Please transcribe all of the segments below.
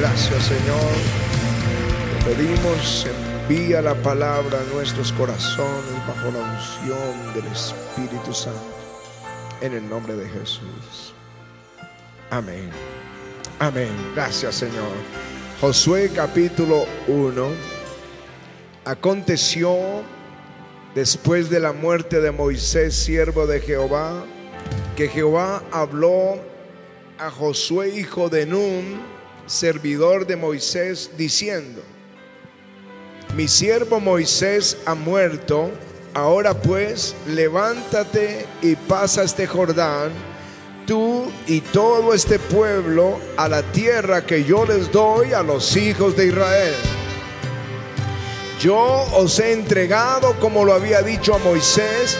Gracias Señor. Te pedimos, envía la palabra a nuestros corazones bajo la unción del Espíritu Santo. En el nombre de Jesús. Amén. Amén. Gracias Señor. Josué capítulo 1. Aconteció después de la muerte de Moisés, siervo de Jehová, que Jehová habló a Josué, hijo de Nun, servidor de Moisés, diciendo, mi siervo Moisés ha muerto, ahora pues levántate y pasa este Jordán, tú y todo este pueblo, a la tierra que yo les doy a los hijos de Israel. Yo os he entregado, como lo había dicho a Moisés,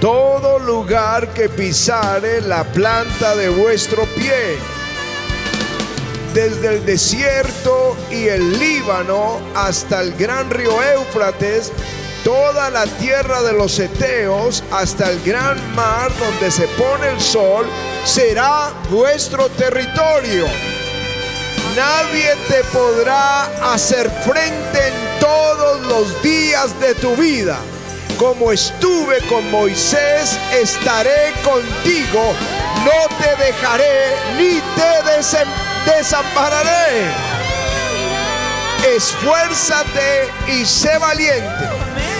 todo lugar que pisare la planta de vuestro pie, desde el desierto y el Líbano hasta el gran río Éufrates, toda la tierra de los Eteos hasta el gran mar donde se pone el sol, será vuestro territorio. Nadie te podrá hacer frente en todos los días de tu vida. Como estuve con Moisés, estaré contigo. No te dejaré ni te desampararé. Esfuérzate y sé valiente,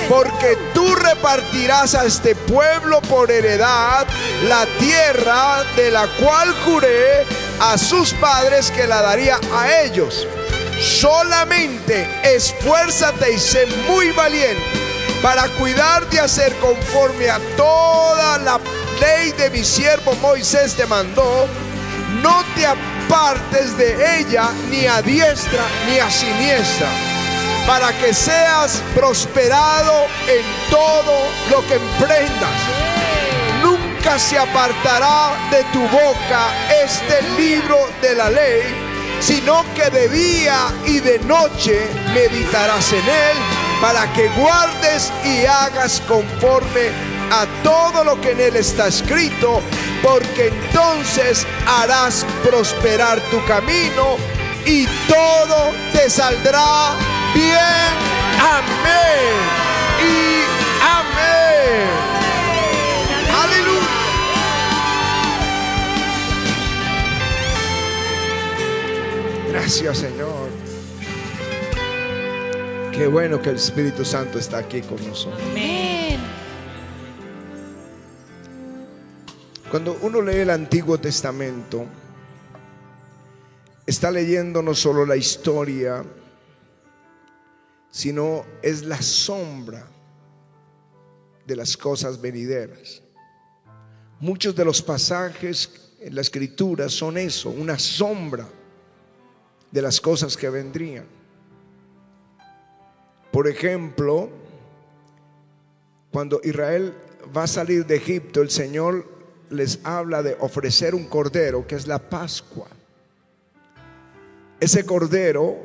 porque tú repartirás a este pueblo por heredad la tierra de la cual juré a sus padres que la daría a ellos. Solamente esfuérzate y sé muy valiente para cuidar de hacer conforme a toda la ley de mi siervo Moisés te mandó. No te apartes de ella ni a diestra ni a siniestra, para que seas prosperado en todo lo que emprendas. Nunca se apartará de tu boca este libro de la ley, sino que de día y de noche meditarás en él para que guardes y hagas conforme a todo lo que en él está escrito, porque entonces harás prosperar tu camino y todo te saldrá bien. Amén. Y amén. Aleluya. Gracias Señor. Qué bueno que el Espíritu Santo está aquí con nosotros. Amén. Cuando uno lee el Antiguo Testamento, está leyendo no solo la historia, sino es la sombra de las cosas venideras. Muchos de los pasajes en la escritura son eso, una sombra de las cosas que vendrían. Por ejemplo, cuando Israel va a salir de Egipto, el Señor les habla de ofrecer un cordero, que es la Pascua. Ese cordero,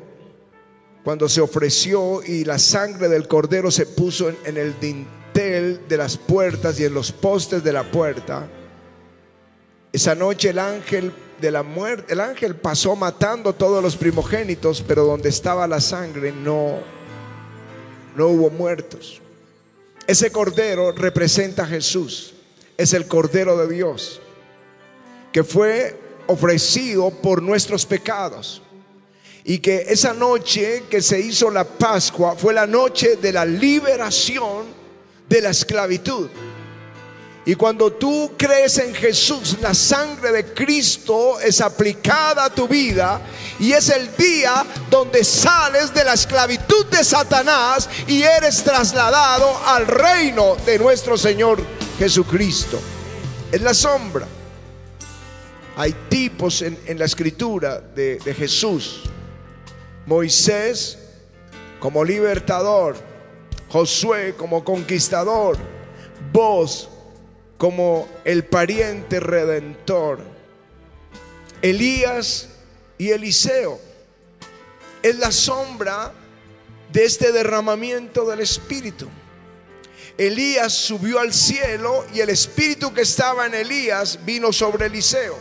cuando se ofreció y la sangre del cordero se puso en, en el dintel de las puertas y en los postes de la puerta, esa noche el ángel de la muerte, el ángel pasó matando todos los primogénitos, pero donde estaba la sangre no, no hubo muertos. Ese cordero representa a Jesús, es el cordero de Dios, que fue ofrecido por nuestros pecados. Y que esa noche que se hizo la Pascua fue la noche de la liberación de la esclavitud. Y cuando tú crees en Jesús, la sangre de Cristo es aplicada a tu vida y es el día donde sales de la esclavitud de Satanás y eres trasladado al reino de nuestro Señor Jesucristo. Es la sombra. Hay tipos en, en la escritura de, de Jesús. Moisés como libertador, Josué como conquistador, vos como el pariente redentor. Elías y Eliseo es la sombra de este derramamiento del Espíritu. Elías subió al cielo y el Espíritu que estaba en Elías vino sobre Eliseo.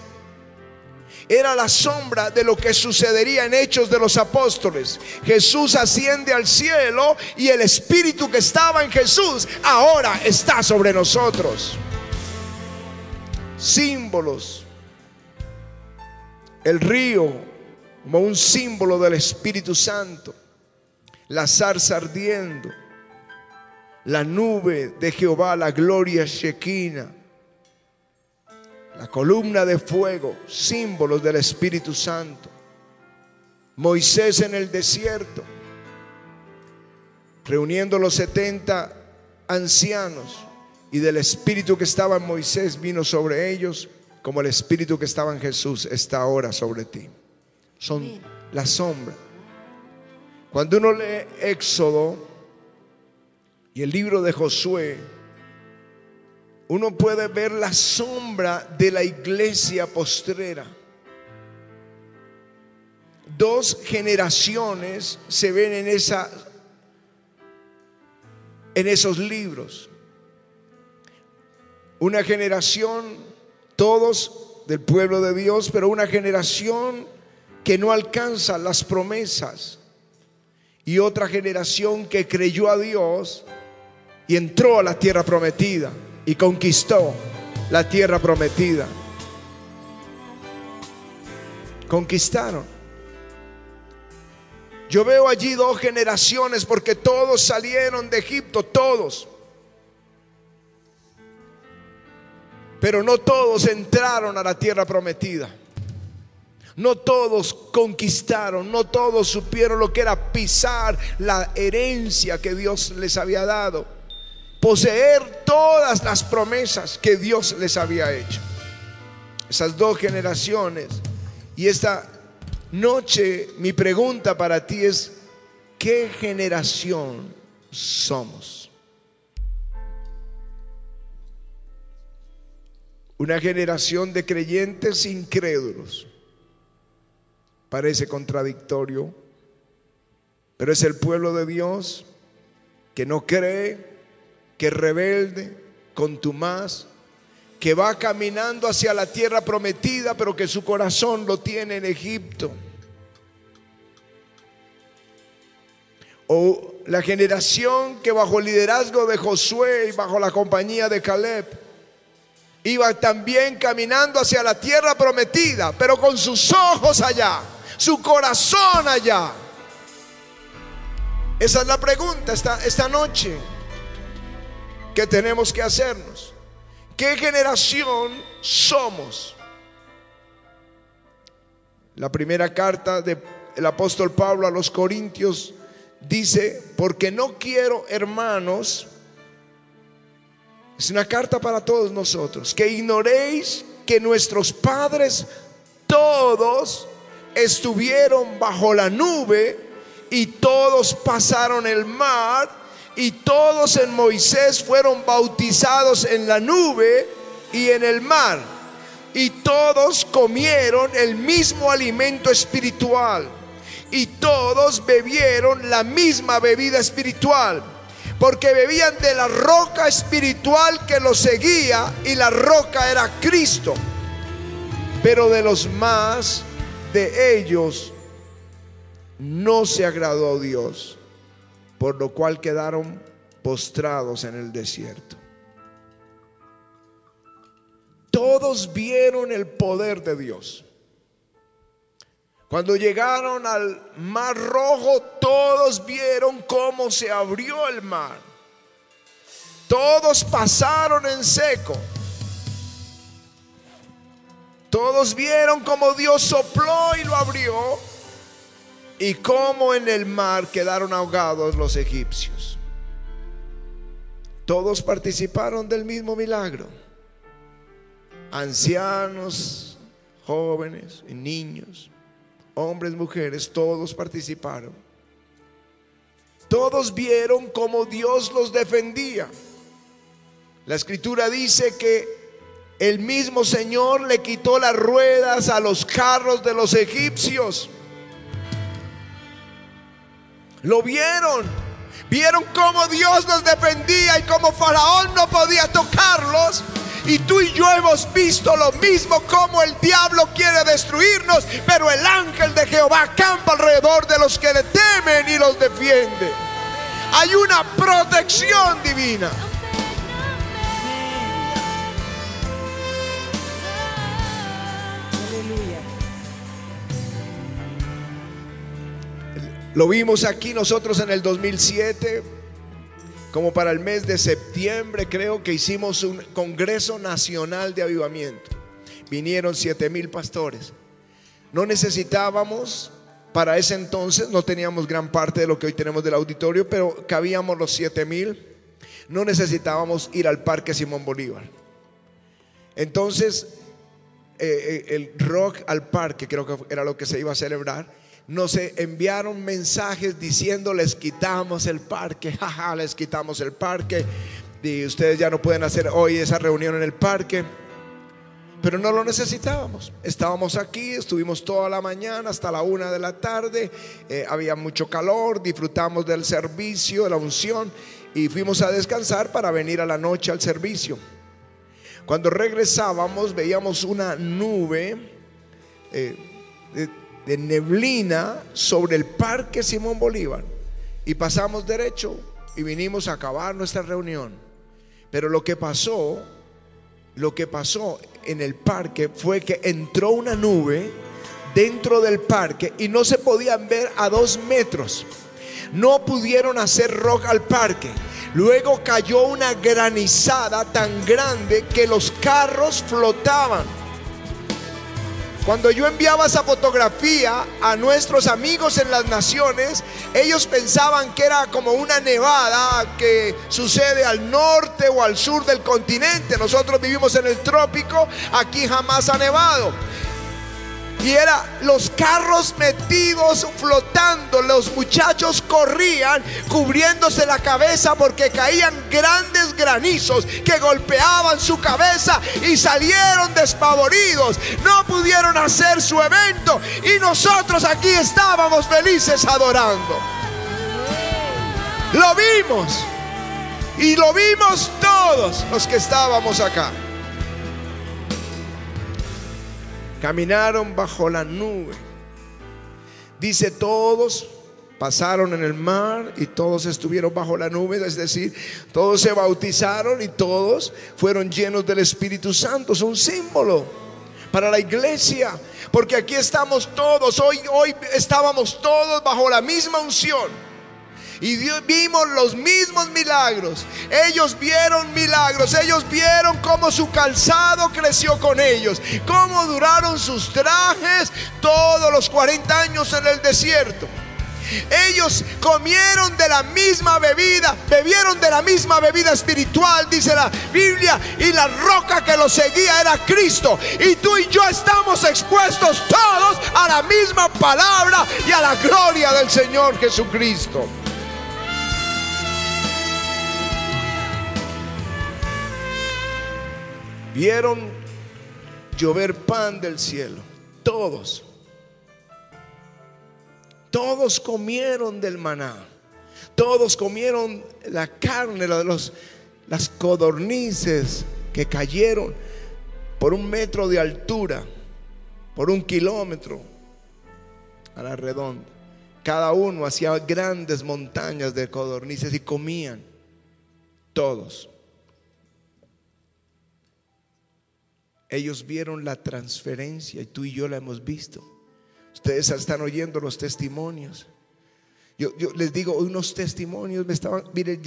era la sombra de lo que sucedería en Hechos de los Apóstoles. Jesús asciende al cielo y el Espíritu que estaba en Jesús ahora está sobre nosotros. Símbolos. El río como un símbolo del Espíritu Santo. La zarza ardiendo. La nube de Jehová, la gloria Shekinah la columna de fuego, símbolos del Espíritu Santo. Moisés en el desierto, reuniendo los 70 ancianos y del Espíritu que estaba en Moisés vino sobre ellos, como el Espíritu que estaba en Jesús está ahora sobre ti. Son la sombra. Cuando uno lee Éxodo y el libro de Josué, uno puede ver la sombra de la iglesia postrera. Dos generaciones se ven en esa en esos libros. Una generación todos del pueblo de Dios, pero una generación que no alcanza las promesas y otra generación que creyó a Dios y entró a la tierra prometida y conquistó la tierra prometida. Conquistaron. Yo veo allí dos generaciones porque todos salieron de Egipto, todos. Pero no todos entraron a la tierra prometida. No todos conquistaron, no todos supieron lo que era pisar la herencia que Dios les había dado poseer todas las promesas que Dios les había hecho. Esas dos generaciones. Y esta noche mi pregunta para ti es, ¿qué generación somos? Una generación de creyentes incrédulos. Parece contradictorio, pero es el pueblo de Dios que no cree, que rebelde, contumaz, que va caminando hacia la tierra prometida, pero que su corazón lo tiene en Egipto. O la generación que bajo el liderazgo de Josué y bajo la compañía de Caleb iba también caminando hacia la tierra prometida, pero con sus ojos allá, su corazón allá. Esa es la pregunta esta, esta noche que tenemos que hacernos. ¿Qué generación somos? La primera carta del apóstol Pablo a los Corintios dice, porque no quiero, hermanos, es una carta para todos nosotros, que ignoréis que nuestros padres todos estuvieron bajo la nube y todos pasaron el mar y todos en Moisés fueron bautizados en la nube y en el mar. Y todos comieron el mismo alimento espiritual. Y todos bebieron la misma bebida espiritual. Porque bebían de la roca espiritual que los seguía y la roca era Cristo. Pero de los más de ellos no se agradó Dios por lo cual quedaron postrados en el desierto. Todos vieron el poder de Dios. Cuando llegaron al mar rojo, todos vieron cómo se abrió el mar. Todos pasaron en seco. Todos vieron cómo Dios sopló y lo abrió y cómo en el mar quedaron ahogados los egipcios. Todos participaron del mismo milagro. Ancianos, jóvenes, niños, hombres, mujeres, todos participaron. Todos vieron cómo Dios los defendía. La escritura dice que el mismo Señor le quitó las ruedas a los carros de los egipcios. Lo vieron. Vieron cómo Dios los defendía y cómo Faraón no podía tocarlos. Y tú y yo hemos visto lo mismo como el diablo quiere destruirnos, pero el ángel de Jehová acampa alrededor de los que le temen y los defiende. Hay una protección divina. Lo vimos aquí nosotros en el 2007, como para el mes de septiembre, creo que hicimos un Congreso Nacional de Avivamiento. Vinieron siete mil pastores. No necesitábamos, para ese entonces, no teníamos gran parte de lo que hoy tenemos del auditorio, pero cabíamos los siete mil. No necesitábamos ir al Parque Simón Bolívar. Entonces, eh, eh, el rock al parque, creo que era lo que se iba a celebrar nos enviaron mensajes diciendo les quitamos el parque, jaja, les quitamos el parque y ustedes ya no pueden hacer hoy esa reunión en el parque. Pero no lo necesitábamos. Estábamos aquí, estuvimos toda la mañana hasta la una de la tarde. Eh, había mucho calor, disfrutamos del servicio, de la unción y fuimos a descansar para venir a la noche al servicio. Cuando regresábamos veíamos una nube eh, de neblina sobre el parque Simón Bolívar y pasamos derecho y vinimos a acabar nuestra reunión. Pero lo que pasó, lo que pasó en el parque fue que entró una nube dentro del parque y no se podían ver a dos metros. No pudieron hacer rock al parque. Luego cayó una granizada tan grande que los carros flotaban. Cuando yo enviaba esa fotografía a nuestros amigos en las naciones, ellos pensaban que era como una nevada que sucede al norte o al sur del continente. Nosotros vivimos en el trópico, aquí jamás ha nevado. Y era los carros metidos flotando, los muchachos corrían cubriéndose la cabeza porque caían grandes granizos que golpeaban su cabeza y salieron despavoridos. No pudieron hacer su evento y nosotros aquí estábamos felices adorando. Lo vimos y lo vimos todos los que estábamos acá. Caminaron bajo la nube. Dice todos pasaron en el mar y todos estuvieron bajo la nube, es decir, todos se bautizaron y todos fueron llenos del Espíritu Santo. Es un símbolo para la iglesia, porque aquí estamos todos, hoy, hoy estábamos todos bajo la misma unción. Y vimos los mismos milagros. Ellos vieron milagros. Ellos vieron cómo su calzado creció con ellos. Cómo duraron sus trajes todos los 40 años en el desierto. Ellos comieron de la misma bebida, bebieron de la misma bebida espiritual, dice la Biblia, y la roca que los seguía era Cristo. Y tú y yo estamos expuestos todos a la misma palabra y a la gloria del Señor Jesucristo. Vieron llover pan del cielo. Todos. Todos comieron del maná. Todos comieron la carne, de los, las codornices que cayeron por un metro de altura, por un kilómetro a la redonda. Cada uno hacía grandes montañas de codornices y comían todos. Ellos vieron la transferencia y tú y yo la hemos visto. Ustedes están oyendo los testimonios. Yo, les digo, unos testimonios me estaban, miren,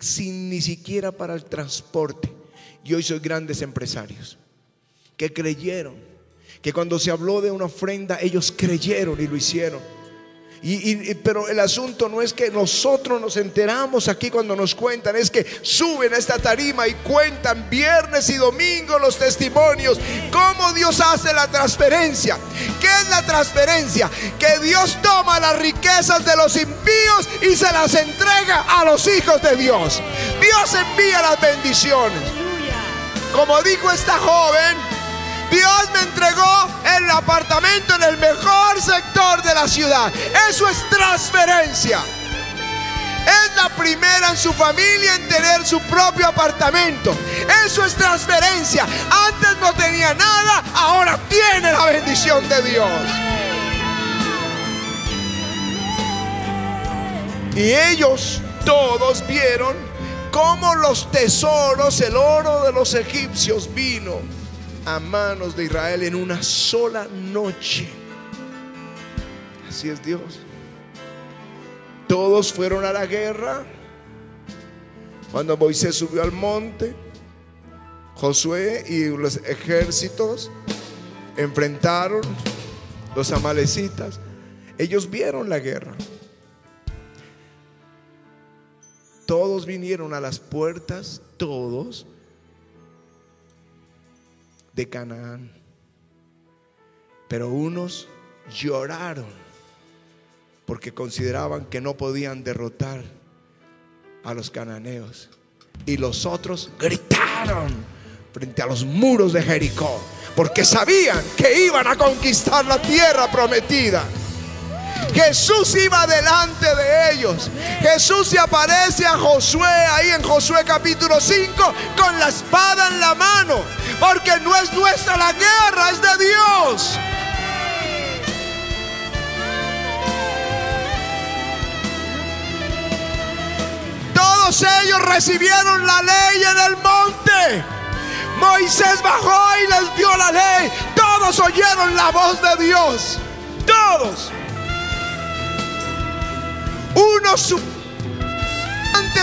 sin ni siquiera para el transporte. Y hoy soy grandes empresarios que creyeron, que cuando se habló de una ofrenda, ellos creyeron y lo hicieron. Y, pero el asunto no es que nosotros nos enteramos aquí cuando nos cuentan, es que suben a esta tarima y cuentan viernes y domingo los testimonios, cómo Dios hace la transferencia. ¿Qué es la transferencia? Que Dios toma las riquezas de los impíos y se las entrega a los hijos de Dios. Dios envía las bendiciones. Como dijo esta joven, Dios me entregó el apartamento en el mejor sector de la ciudad. Eso es transferencia. Es la primera en su familia en tener su propio apartamento. Eso es transferencia. Antes no tenía nada, ahora tiene la bendición de Dios. Y ellos todos vieron cómo los tesoros, el oro de los egipcios vino a manos de Israel en una sola noche. Así es Dios. Todos fueron a la guerra. Cuando Moisés subió al monte, Josué y los ejércitos enfrentaron los amalecitas. Ellos vieron la guerra. Todos vinieron a las puertas, todos, de Canaán. Pero unos lloraron porque consideraban que no podían derrotar a los cananeos. Y los otros gritaron frente a los muros de Jericó porque sabían que iban a conquistar la tierra prometida. Jesús iba delante de ellos. Jesús se aparece a Josué ahí en Josué capítulo 5 con la espada en la mano. Porque no es nuestra la guerra, es de Dios. Todos ellos recibieron la ley en el monte. Moisés bajó y les dio la ley. Todos oyeron la voz de Dios. Todos. Unos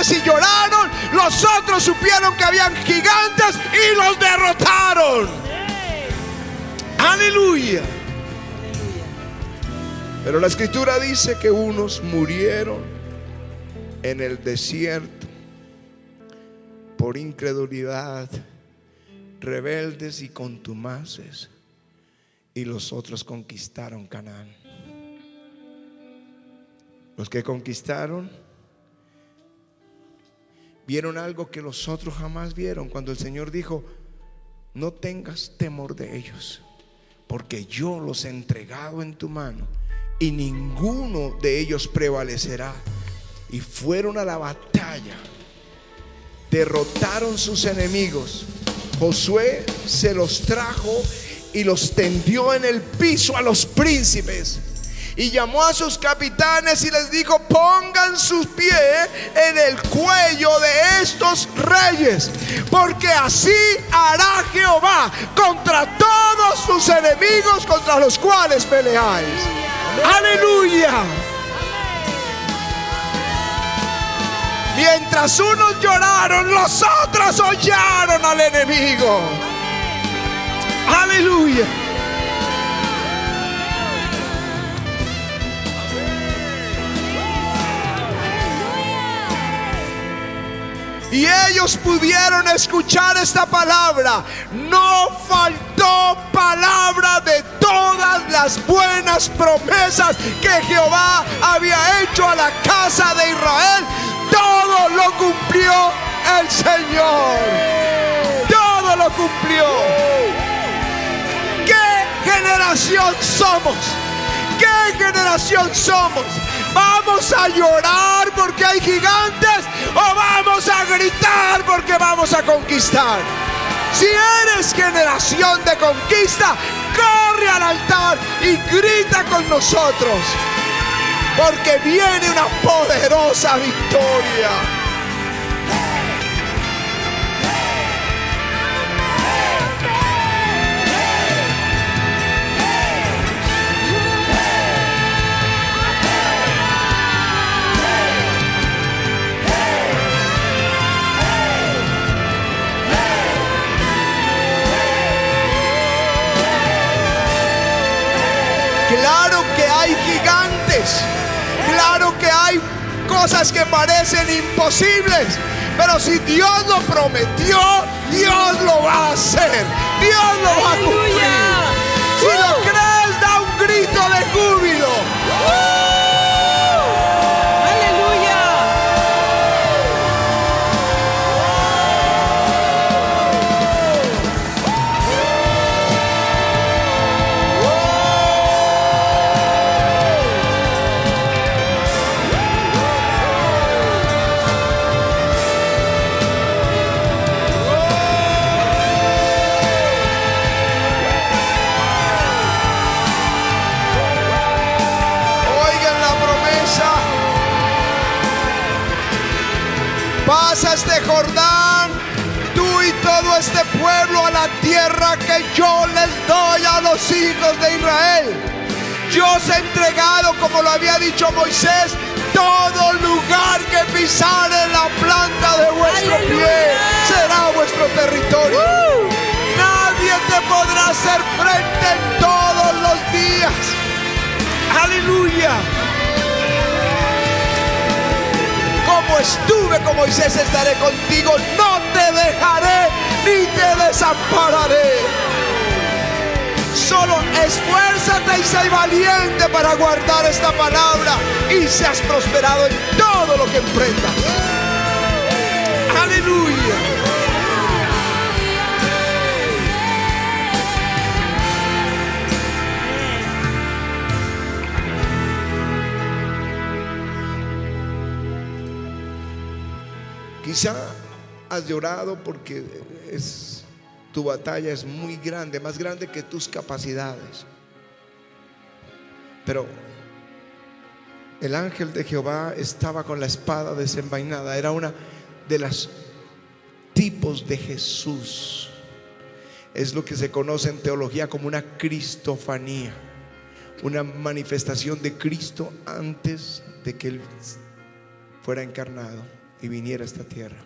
y lloraron, los otros supieron que habían gigantes y los derrotaron. Aleluya. Pero la escritura dice que unos murieron en el desierto por incredulidad, rebeldes y contumaces, y los otros conquistaron Canaán. Los que conquistaron vieron algo que los otros jamás vieron cuando el Señor dijo, no tengas temor de ellos, porque yo los he entregado en tu mano y ninguno de ellos prevalecerá. Y fueron a la batalla, derrotaron sus enemigos. Josué se los trajo y los tendió en el piso a los príncipes y llamó a sus capitanes y les dijo, pongan sus pies en el cuello de estos reyes, porque así hará Jehová contra todos sus enemigos contra los cuales peleáis. Aleluya. Mientras unos lloraron, los otros hollaron al enemigo. Aleluya. Y ellos pudieron escuchar esta palabra. No faltó palabra de todas las buenas promesas que Jehová había hecho a la casa de Israel. Todo lo cumplió el Señor. Todo lo cumplió. ¿Qué generación somos? ¿Qué generación somos? ¿Vamos a llorar porque hay gigantes o vamos a gritar porque vamos a conquistar? Si eres generación de conquista, corre al altar y grita con nosotros. Porque viene una poderosa victoria. Claro que hay cosas que parecen imposibles. Pero si Dios lo prometió, Dios lo va a hacer. Dios lo va a cumplir. Llevado este pueblo a la tierra que yo les doy a los hijos de Israel. Yo os he entregado, como lo había dicho Moisés, todo lugar que pisare la planta de vuestro Aleluya. pie será vuestro territorio. Nadie te podrá hacer frente en todos los días. Aleluya. Como estuve con Moisés, estaré contigo. No te dejaré ni te desampararé. Solo esfuérzate y sé valiente para guardar esta palabra y seas prosperado en todo lo que emprendas. Aleluya. Quizá has llorado porque es tu batalla es muy grande, más grande que tus capacidades. Pero el ángel de Jehová estaba con la espada desenvainada, era una de las tipos de Jesús. Es lo que se conoce en teología como una cristofanía, una manifestación de Cristo antes de que él fuera encarnado y viniera a esta tierra.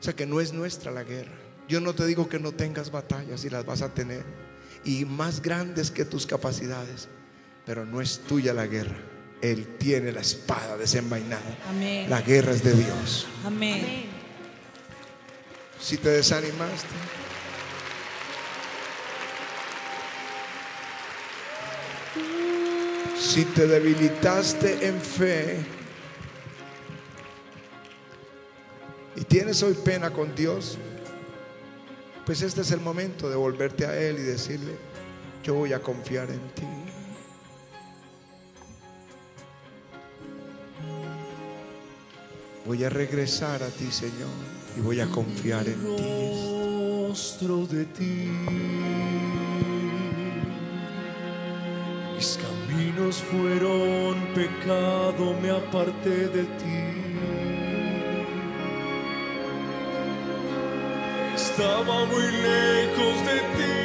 O sea que no es nuestra la guerra. Yo no te digo que no tengas batallas y las vas a tener. Y más grandes que tus capacidades. Pero no es tuya la guerra. Él tiene la espada desenvainada. Amén. La guerra es de Dios. Amén. Si te desanimaste. Si te debilitaste en fe y tienes hoy pena con Dios, pues este es el momento de volverte a Él y decirle, yo voy a confiar en ti. Voy a regresar a ti, Señor, y voy a confiar en ti. de ti. Mis caminos fueron pecado, me aparté de ti. Estaba muy lejos de ti.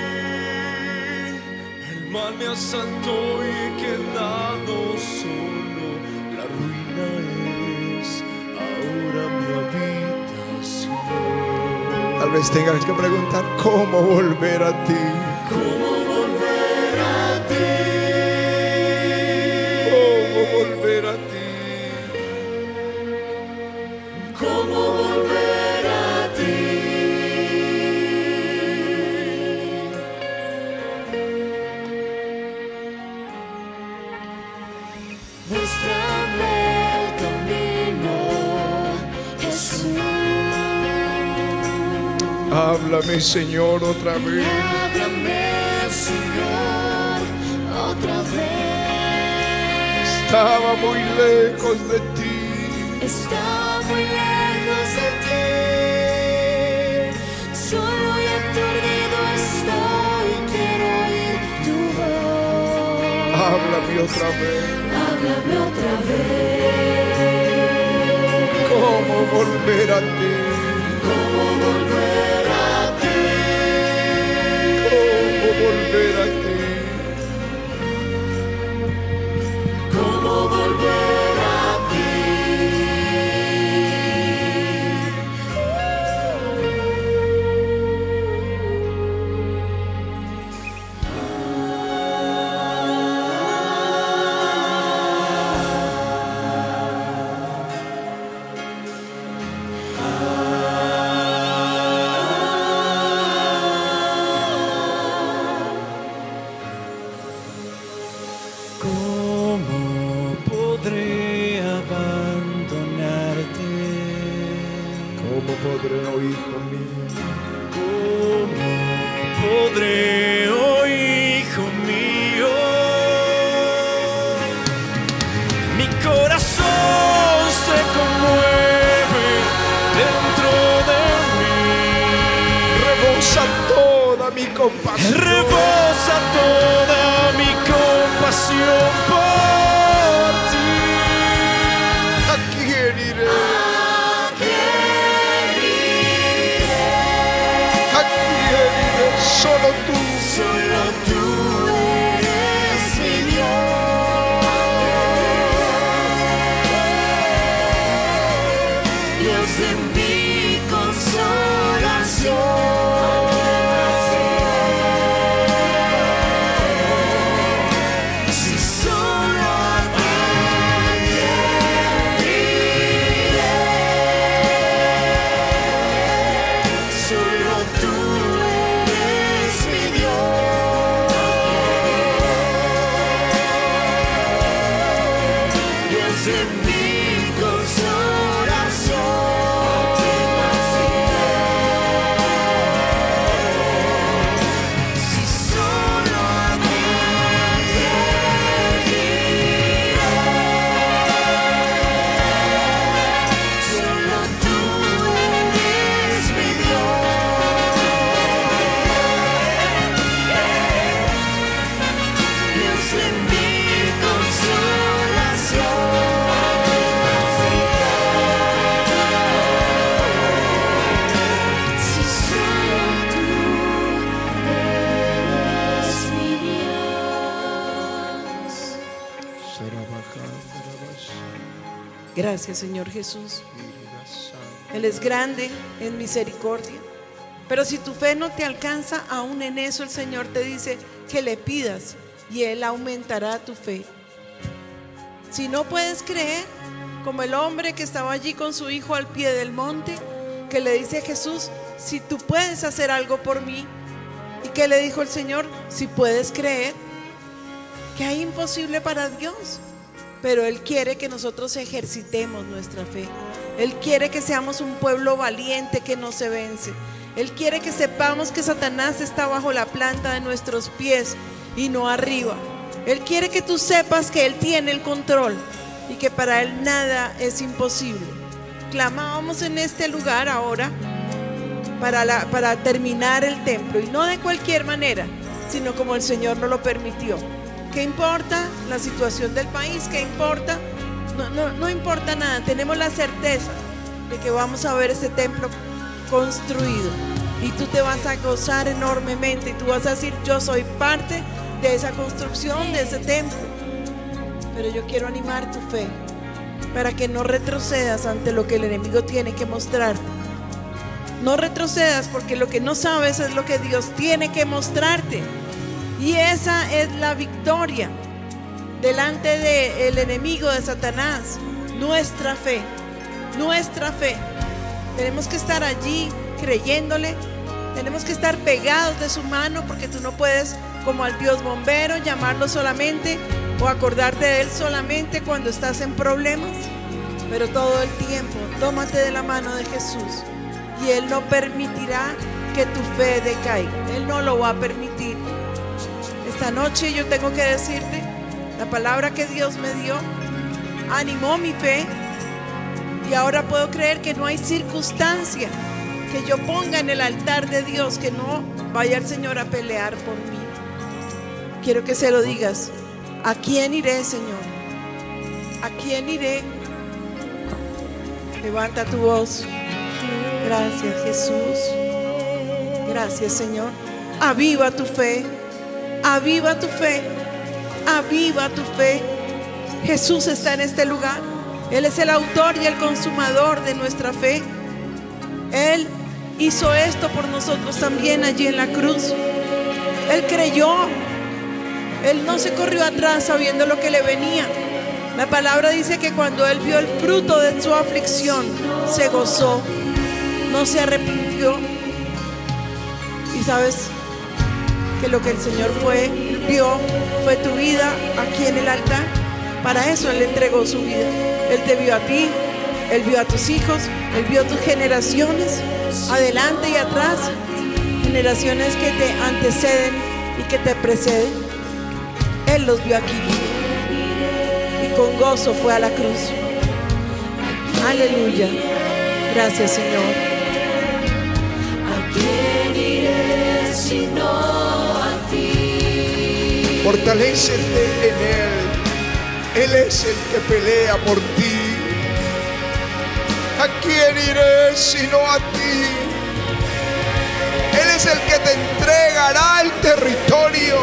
El mal me asaltó y he quedado solo. La ruina es ahora mi habitación. Tal vez tengas que preguntar cómo volver a ti. ¿Cómo Háblame, Señor, otra vez. Háblame, Señor, otra vez. Estaba muy lejos de ti. Estaba muy lejos de ti. Solo y aturdido estoy. Quiero oír tu voz. Háblame otra vez. Háblame otra vez. ¿Cómo volver a ti? ¿Cómo volver Gracias, Señor Jesús. Él es grande en misericordia. Pero si tu fe no te alcanza, aún en eso el Señor te dice que le pidas y Él aumentará tu fe. Si no puedes creer, como el hombre que estaba allí con su hijo al pie del monte, que le dice a Jesús, si tú puedes hacer algo por mí, y que le dijo el Señor, si puedes creer, hay imposible para Dios. Pero Él quiere que nosotros ejercitemos nuestra fe. Él quiere que seamos un pueblo valiente que no se vence. Él quiere que sepamos que Satanás está bajo la planta de nuestros pies y no arriba. Él quiere que tú sepas que Él tiene el control y que para Él nada es imposible. Clamábamos en este lugar ahora para, para terminar el templo y no de cualquier manera, sino como el Señor nos lo permitió. ¿Qué importa la situación del país? ¿Qué importa? No, importa nada, tenemos la certeza de que vamos a ver ese templo construido y tú te vas a gozar enormemente y tú vas a decir, yo soy parte de esa construcción, de ese templo. Pero yo quiero animar tu fe para que no retrocedas ante lo que el enemigo tiene que mostrarte. No retrocedas porque lo que no sabes es lo que Dios tiene que mostrarte. Y esa es la victoria delante del enemigo de Satanás. Nuestra fe, nuestra fe. Tenemos que estar allí creyéndole. Tenemos que estar pegados de su mano porque tú no puedes, como al Dios bombero, llamarlo solamente o acordarte de él solamente cuando estás en problemas. Pero todo el tiempo, tómate de la mano de Jesús y Él no permitirá que tu fe decaiga. Él no lo va a permitir. Esta noche yo tengo que decirte, la palabra que Dios me dio animó mi fe y ahora puedo creer que no hay circunstancia que yo ponga en el altar de Dios que no vaya el Señor a pelear por mí. Quiero que se lo digas. ¿A quién iré, Señor? ¿A quién iré? Levanta tu voz. Gracias, Jesús. Gracias, Señor. Aviva tu fe. Aviva tu fe. Aviva tu fe. Jesús está en este lugar. Él es el autor y el consumador de nuestra fe. Él hizo esto por nosotros también allí en la cruz. Él creyó. Él no se corrió atrás sabiendo lo que le venía. La palabra dice que cuando él vio el fruto de su aflicción, se gozó, no se arrepintió. Y sabes que lo que el Señor fue, vio, fue tu vida aquí en el altar. Para eso Él entregó su vida. Él te vio a ti, Él vio a tus hijos, Él vio tus generaciones, adelante y atrás, generaciones que te anteceden y que te preceden. Él los vio aquí y con gozo fue a la cruz. Aleluya. Gracias Señor. ¿A quién iré sino a ti? Fortalécete en Él. Él es el que pelea por ti. ¿A quién iré sino a ti? Él es el que te territorio.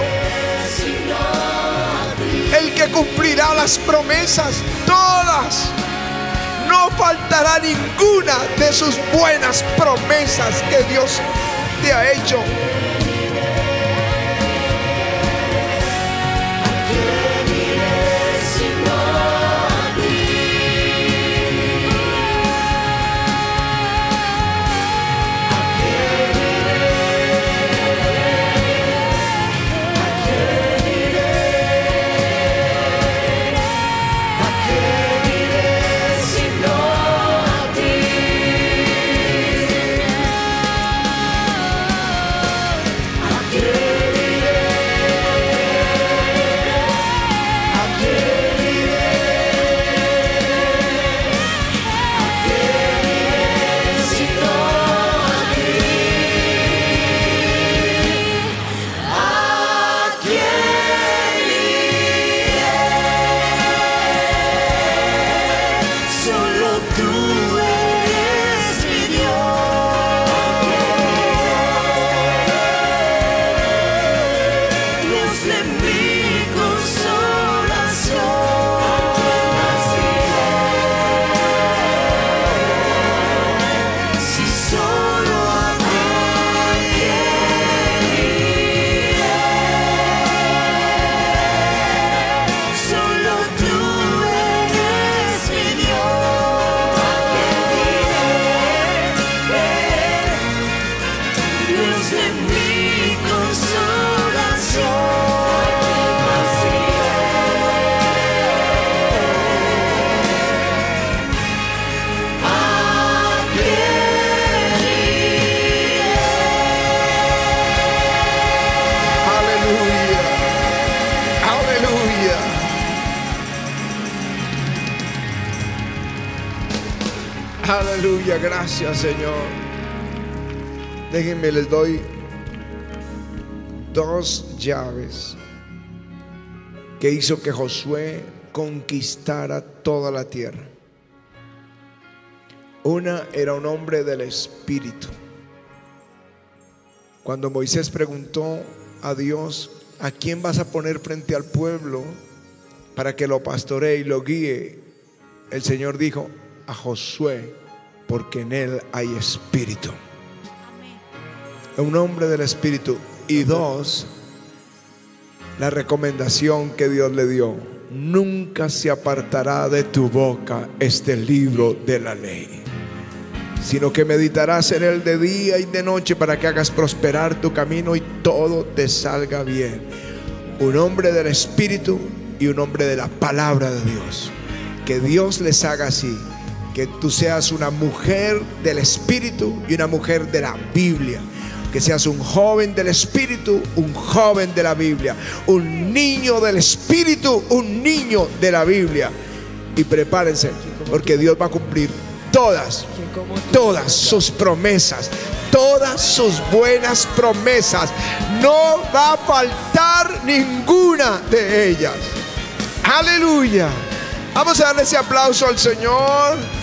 El que cumplirá las promesas, todas. No faltará ninguna de sus buenas promesas que Dios te ha hecho. Gracias, Señor. Déjenme, les doy dos llaves que hizo que Josué conquistara toda la tierra. Una era un hombre del Espíritu. Cuando Moisés preguntó a Dios, ¿a quién vas a poner frente al pueblo para que lo pastoree y lo guíe? El Señor dijo, a Josué, porque en él hay espíritu. Un hombre del espíritu. Y dos, la recomendación que Dios le dio. Nunca se apartará de tu boca este libro de la ley sino que meditarás en él de día y de noche para que hagas prosperar tu camino y todo te salga bien. Un hombre del Espíritu y un hombre de la palabra de Dios. Que Dios les haga así. Que tú seas una mujer del Espíritu y una mujer de la Biblia. Que seas un joven del Espíritu, un joven de la Biblia. Un niño del Espíritu, un niño de la Biblia. Y prepárense, porque Dios va a cumplir todas, todas sus promesas, todas sus buenas promesas. No va a faltar ninguna de ellas. Aleluya. Vamos a darle ese aplauso al Señor.